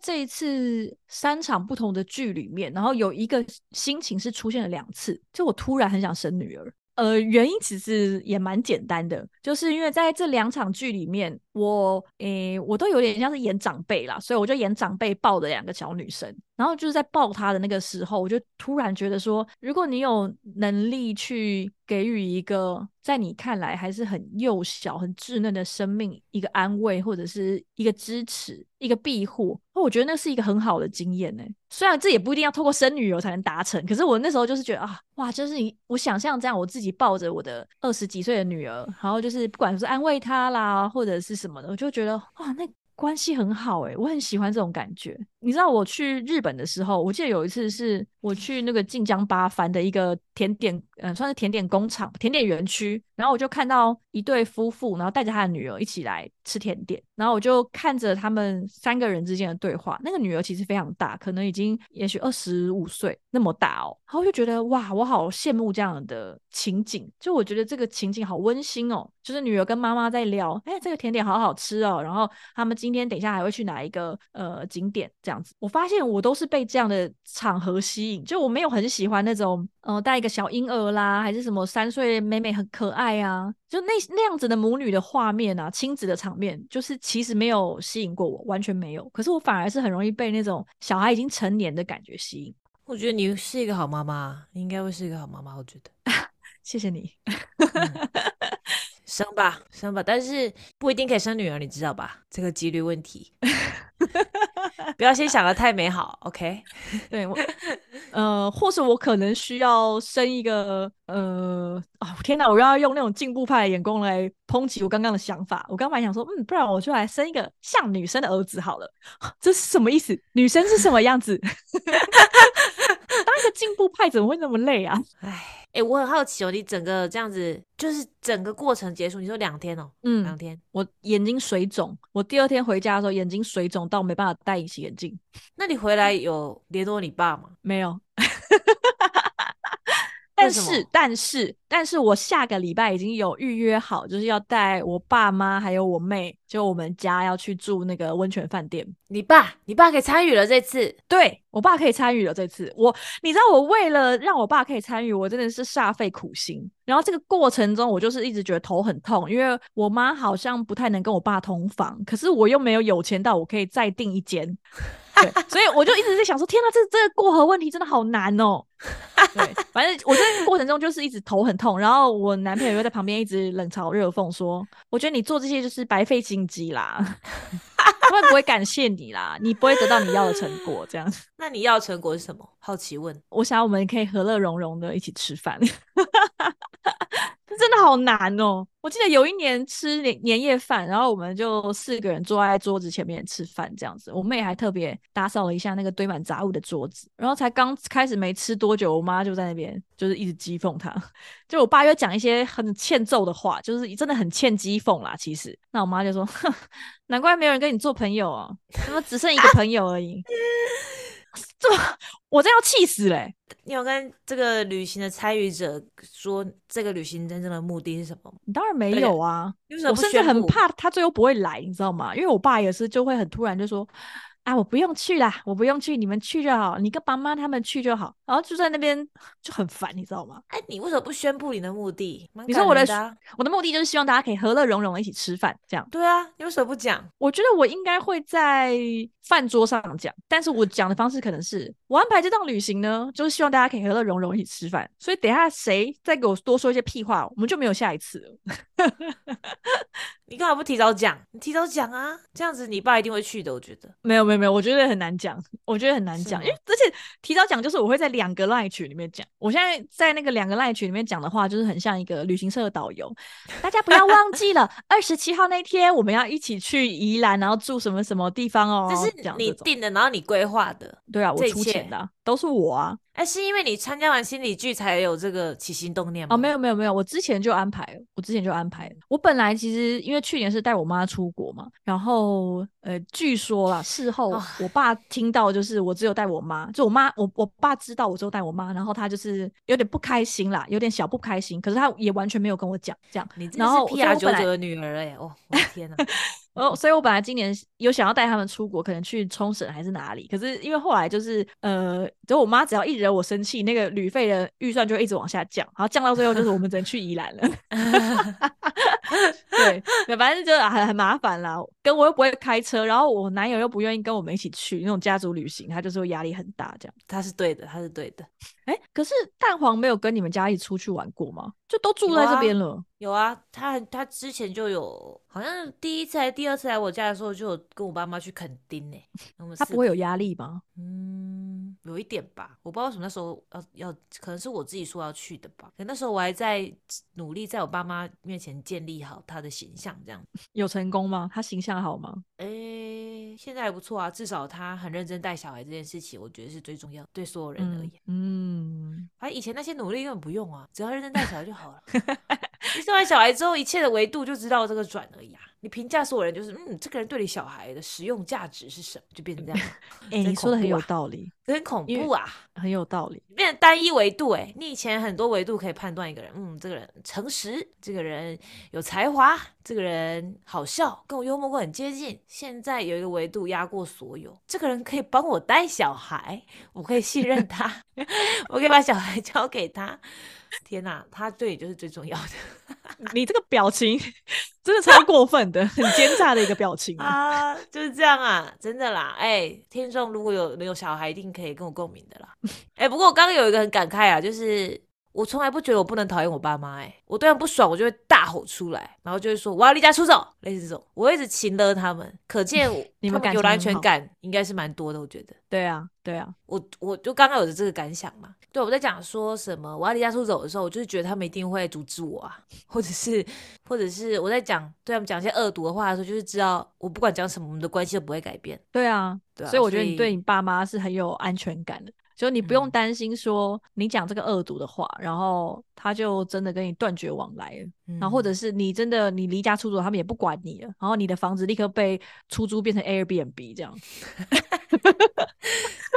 这一次三场不同的剧里面，然后有一个心情是出现了两次，就我突然很想生女儿。呃，原因其实也蛮简单的，就是因为在这两场剧里面，我诶，我都有点像是演长辈啦，所以我就演长辈抱的两个小女生。然后就是在抱她的那个时候，我就突然觉得说，如果你有能力去给予一个在你看来还是很幼小、很稚嫩的生命一个安慰，或者是一个支持、一个庇护，我觉得那是一个很好的经验呢。虽然这也不一定要透过生女儿才能达成，可是我那时候就是觉得啊，哇，就是你我想象这样，我自己抱着我的二十几岁的女儿，然后就是不管是安慰她啦，或者是什么的，我就觉得哇，那关系很好诶，我很喜欢这种感觉。你知道我去日本的时候，我记得有一次是我去那个晋江八幡的一个甜点，嗯，算是甜点工厂、甜点园区，然后我就看到一对夫妇，然后带着他的女儿一起来吃甜点，然后我就看着他们三个人之间的对话。那个女儿其实非常大，可能已经也许二十五岁那么大哦，然后我就觉得哇，我好羡慕这样的情景，就我觉得这个情景好温馨哦，就是女儿跟妈妈在聊，哎，这个甜点好好吃哦，然后他们今天等一下还会去哪一个呃景点。这样子，我发现我都是被这样的场合吸引，就我没有很喜欢那种，呃，带一个小婴儿啦，还是什么三岁妹妹很可爱啊，就那那样子的母女的画面啊，亲子的场面，就是其实没有吸引过我，完全没有。可是我反而是很容易被那种小孩已经成年的感觉吸引。我觉得你是一个好妈妈，你应该会是一个好妈妈。我觉得，谢谢你。生吧，生吧，但是不一定可以生女儿，你知道吧？这个几率问题，不要先想的太美好，OK？对，我，呃，或是我可能需要生一个，呃，哦，天哪，我要用那种进步派的眼光来抨击我刚刚的想法。我刚本来想说，嗯，不然我就来生一个像女生的儿子好了。这是什么意思？女生是什么样子？当一个进步派怎么会那么累啊？唉。哎，我很好奇哦，你整个这样子，就是整个过程结束，你说两天哦，嗯，两天，我眼睛水肿，我第二天回家的时候眼睛水肿到没办法戴隐形眼镜。那你回来有联络你爸吗？没有。但是，但是，但是我下个礼拜已经有预约好，就是要带我爸妈还有我妹，就我们家要去住那个温泉饭店。你爸，你爸可以参与了这次？对我爸可以参与了这次。我，你知道，我为了让我爸可以参与，我真的是煞费苦心。然后这个过程中，我就是一直觉得头很痛，因为我妈好像不太能跟我爸同房，可是我又没有有钱到我可以再订一间。对所以我就一直在想说，天哪，这这个过河问题真的好难哦。对，反正我在过程中就是一直头很痛，然后我男朋友又在旁边一直冷嘲热讽说：“我觉得你做这些就是白费心机啦，他们不会感谢你啦，你不会得到你要的成果。”这样，那你要的成果是什么？好奇问。我想我们可以和乐融融的一起吃饭。真的好难哦！我记得有一年吃年年夜饭，然后我们就四个人坐在桌子前面吃饭，这样子。我妹还特别打扫了一下那个堆满杂物的桌子，然后才刚开始没吃多久，我妈就在那边就是一直讥讽他。就我爸又讲一些很欠揍的话，就是真的很欠讥讽啦。其实，那我妈就说：“哼，难怪没有人跟你做朋友啊，怎么只剩一个朋友而已。”这我真要气死嘞！你有跟这个旅行的参与者说这个旅行真正的目的是什么？当然没有啊！我甚至很怕他最后不会来，你知道吗？因为我爸也是就会很突然就说。啊，我不用去啦，我不用去，你们去就好，你跟爸妈他们去就好，然后就在那边就很烦，你知道吗？哎，你为什么不宣布你的目的？你说我的我的目的就是希望大家可以和乐融融一起吃饭，这样。对啊，你为什么不讲？我觉得我应该会在饭桌上讲，但是我讲的方式可能是我安排这趟旅行呢，就是希望大家可以和乐融融一起吃饭，所以等下谁再给我多说一些屁话，我们就没有下一次了。你干嘛不提早讲？你提早讲啊，这样子你爸一定会去的。我觉得没有没有没有，我觉得很难讲，我觉得很难讲，因为而且提早讲就是我会在两个赖群里面讲。我现在在那个两个赖群里面讲的话，就是很像一个旅行社的导游。大家不要忘记了，二十七号那天我们要一起去宜兰，然后住什么什么地方哦。这是你定的，然后你规划的。对啊，我出钱的，都是我啊。哎，是因为你参加完心理剧才有这个起心动念吗？哦，没有没有没有，我之前就安排了，我之前就安排了。我本来其实因为去年是带我妈出国嘛，然后呃，据说啦，事后我爸听到就是我只有带我妈，就我妈我我爸知道我只有带我妈，然后他就是有点不开心啦，有点小不开心，可是他也完全没有跟我讲这样。你然后 P R 九九的女儿哎，哦，我的天哪！哦，所以我本来今年有想要带他们出国，可能去冲绳还是哪里，可是因为后来就是呃，就我妈只要一惹我生气，那个旅费的预算就一直往下降，然后降到最后就是我们只能去宜兰了。对对，反正就很很麻烦啦，跟我又不会开车，然后我男友又不愿意跟我们一起去那种家族旅行，他就是会压力很大这样。他是对的，他是对的。哎，可是蛋黄没有跟你们家一起出去玩过吗？就都住在这边了。有啊，他他之前就有，好像第一次还第二次来我家的时候，就有跟我爸妈去垦丁呢。他不会有压力吗？嗯，有一点吧。我不知道为什么那时候要要，可能是我自己说要去的吧。可那时候我还在努力在我爸妈面前建立好他的形象，这样 有成功吗？他形象好吗？诶，现在还不错啊，至少他很认真带小孩这件事情，我觉得是最重要，对所有人而言。嗯，反正以前那些努力根本不用啊，只要认真带小孩就好了。你生完小孩之后，一切的维度就知道这个转而已啊。你评价所有人就是，嗯，这个人对你小孩的实用价值是什么，就变成这样。哎，你说的很有道理，很恐怖啊，很有道理。变成单一维度，哎，你以前很多维度可以判断一个人，嗯，这个人诚实，这个人有才华，这个人好笑，跟我幽默感很接近。现在有一个维度压过所有，这个人可以帮我带小孩，我可以信任他，我可以把小孩交给他。天哪，他对你就是最重要的。你这个表情真的超过分的，很奸诈的一个表情啊！就是这样啊，真的啦。哎，听众如果有有小孩，一定可以跟我共鸣的啦。哎，不过我刚刚有一个很感慨啊，就是我从来不觉得我不能讨厌我爸妈。哎，我对他们不爽，我就会大吼出来，然后就会说我要离家出走，类似这种。我一直擒了他们，可见你们有安全感应该是蛮多的。我觉得，对啊，对啊，我我就刚刚有的这个感想嘛。对，我在讲说什么我要离家出走的时候，我就是觉得他们一定会阻止我啊，或者是，或者是我在讲对他们讲一些恶毒的话的时候，就是知道我不管讲什么，我们的关系都不会改变。对啊，所以我觉得你对你爸妈是很有安全感的，就你不用担心说你讲这个恶毒的话，然后他就真的跟你断绝往来了，然后或者是你真的你离家出走，他们也不管你了，然后你的房子立刻被出租变成 Airbnb 这样。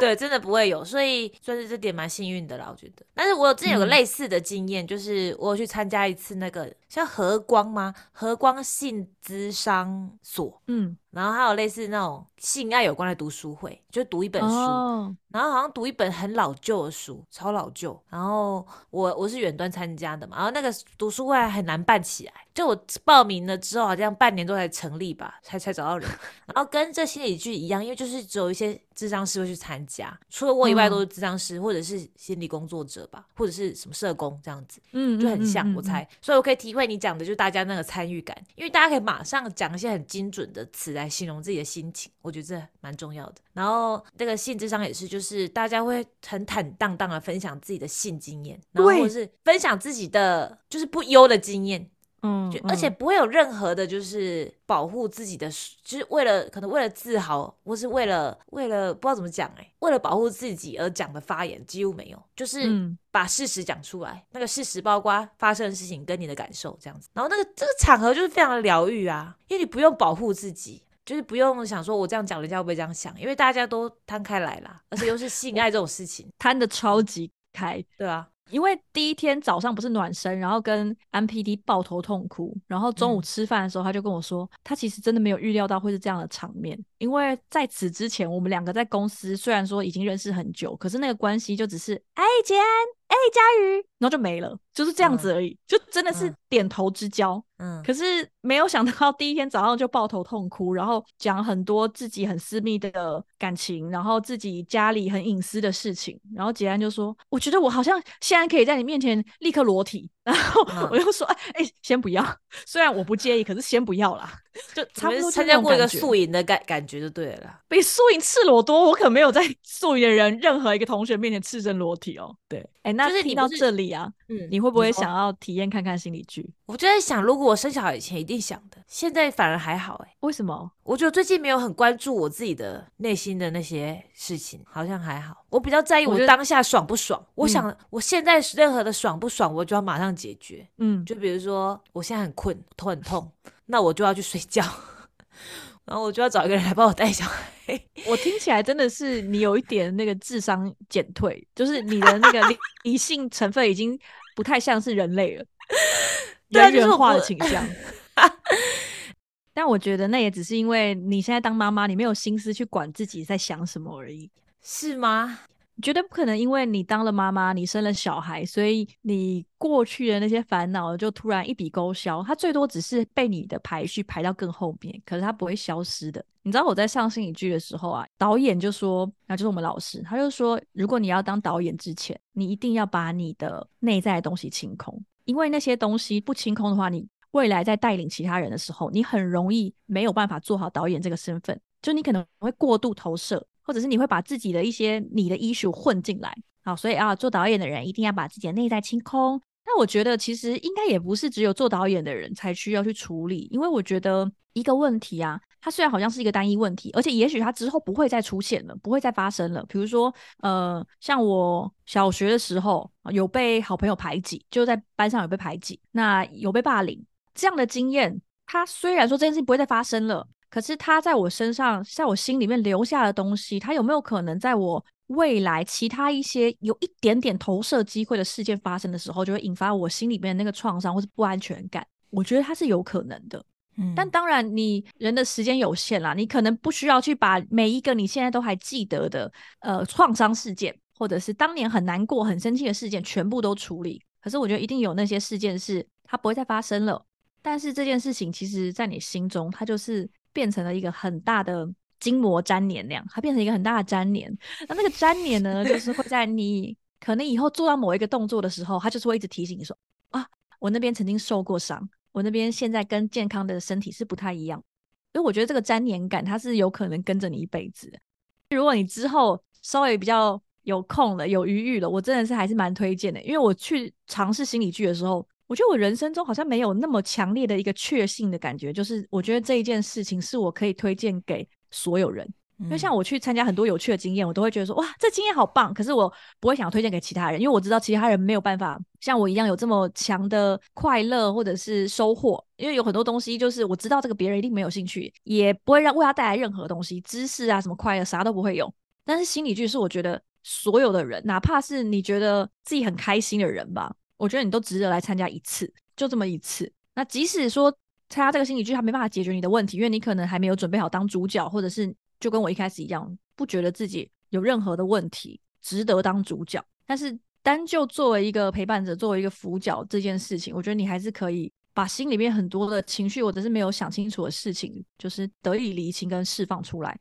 对，真的不会有，所以算是这点蛮幸运的啦，我觉得。但是我之前有个类似的经验，就是我有去参加一次那个像和光吗？和光性资商所，嗯。然后还有类似那种性爱有关的读书会，就读一本书，然后好像读一本很老旧的书，超老旧。然后我我是远端参加的嘛，然后那个读书会很难办起来，就我报名了之后，好像半年多才成立吧，才才找到人。然后跟这心理剧一样，因为就是只有一些智商师会去参加，除了我以外都是智商师或者是心理工作者吧，或者是什么社工这样子，嗯，就很像我猜，所以我可以体会你讲的，就是大家那个参与感，因为大家可以马上讲一些很精准的词来。形容自己的心情，我觉得这蛮重要的。然后那个性智商也是，就是大家会很坦荡荡的分享自己的性经验，然后或者是分享自己的就是不优的经验，嗯，而且不会有任何的，就是保护自己的，就是为了可能为了自豪，或是为了为了不知道怎么讲哎，为了保护自己而讲的发言几乎没有，就是把事实讲出来，那个事实包括发生的事情跟你的感受这样子。然后那个这个场合就是非常的疗愈啊，因为你不用保护自己。就是不用想说，我这样讲，人家会不会这样想？因为大家都摊开来啦，而且又是性爱这种事情，摊的超级开，对啊。因为第一天早上不是暖身，然后跟 M P D 抱头痛哭，然后中午吃饭的时候，他就跟我说，他其实真的没有预料到会是这样的场面。因为在此之前，我们两个在公司虽然说已经认识很久，可是那个关系就只是哎，杰安，哎，佳瑜，然后就没了，就是这样子而已，就真的是点头之交。嗯，可是没有想到第一天早上就抱头痛哭，然后讲很多自己很私密的感情，然后自己家里很隐私的事情，然后杰安就说：“我觉得我好像现在可以在你面前立刻裸体。”然后我就说：“哎哎，先不要，虽然我不介意，可是先不要啦。”就差不多参加过一个素营的感感觉就对了。比素营赤裸多，我可没有在 素营的人任何一个同学面前赤身裸体哦。对，哎，那听到这里啊，嗯，你会不会想要体验看看心理剧？我就在想，如果我生小孩以前一定想的，现在反而还好哎。为什么？我觉得最近没有很关注我自己的内心的那些事情，好像还好。我比较在意我当下爽不爽。我想我现在任何的爽不爽，我就要马上解决。嗯，就比如说我现在很困，头很痛，那我就要去睡觉，然后我就要找一个人来帮我带小孩。我听起来真的是你有一点那个智商减退，就是你的那个理性成分已经不太像是人类了。人猿化的倾向，但我觉得那也只是因为你现在当妈妈，你没有心思去管自己在想什么而已，是吗？绝对不可能，因为你当了妈妈，你生了小孩，所以你过去的那些烦恼就突然一笔勾销。它最多只是被你的排序排到更后面，可是它不会消失的。你知道我在上心理剧的时候啊，导演就说，那就是我们老师，他就说，如果你要当导演之前，你一定要把你的内在的东西清空。因为那些东西不清空的话，你未来在带领其他人的时候，你很容易没有办法做好导演这个身份。就你可能会过度投射，或者是你会把自己的一些你的 issue 混进来。好，所以啊，做导演的人一定要把自己的内在清空。那我觉得其实应该也不是只有做导演的人才需要去处理，因为我觉得一个问题啊，它虽然好像是一个单一问题，而且也许它之后不会再出现了，不会再发生了。比如说，呃，像我小学的时候有被好朋友排挤，就在班上有被排挤，那有被霸凌这样的经验，它虽然说这件事情不会再发生了，可是它在我身上，在我心里面留下的东西，它有没有可能在我未来其他一些有一点点投射机会的事件发生的时候，就会引发我心里面的那个创伤或是不安全感？我觉得它是有可能的。但当然，你人的时间有限啦，你可能不需要去把每一个你现在都还记得的呃创伤事件，或者是当年很难过、很生气的事件全部都处理。可是我觉得一定有那些事件是它不会再发生了。但是这件事情其实在你心中，它就是变成了一个很大的筋膜粘连那样，它变成一个很大的粘连。那那个粘连呢，就是会在你可能以后做到某一个动作的时候，它就是会一直提醒你说啊，我那边曾经受过伤。我那边现在跟健康的身体是不太一样，所以我觉得这个粘连感它是有可能跟着你一辈子。如果你之后稍微比较有空了、有余裕了，我真的是还是蛮推荐的。因为我去尝试心理剧的时候，我觉得我人生中好像没有那么强烈的一个确信的感觉，就是我觉得这一件事情是我可以推荐给所有人。因为像我去参加很多有趣的经验，我都会觉得说哇，这经验好棒。可是我不会想要推荐给其他人，因为我知道其他人没有办法像我一样有这么强的快乐或者是收获。因为有很多东西就是我知道这个别人一定没有兴趣，也不会让为他带来任何东西，知识啊什么快乐啥都不会有。但是心理剧是我觉得所有的人，哪怕是你觉得自己很开心的人吧，我觉得你都值得来参加一次，就这么一次。那即使说参加这个心理剧，它没办法解决你的问题，因为你可能还没有准备好当主角，或者是。就跟我一开始一样，不觉得自己有任何的问题，值得当主角。但是单就作为一个陪伴者，作为一个辅角这件事情，我觉得你还是可以把心里面很多的情绪，或者是没有想清楚的事情，就是得以理清跟释放出来。